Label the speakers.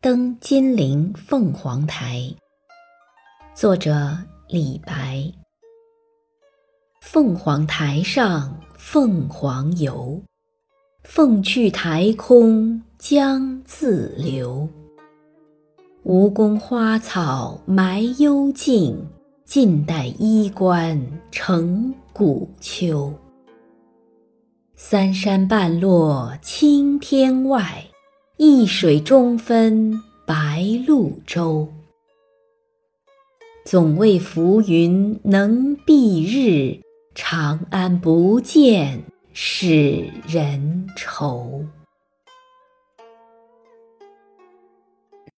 Speaker 1: 登金陵凤凰台，作者李白。凤凰台上凤凰游，凤去台空江自流。吴宫花草埋幽径，晋代衣冠成古丘。三山半落青天外。一水中分白鹭洲，总为浮云能蔽日，长安不见使人愁。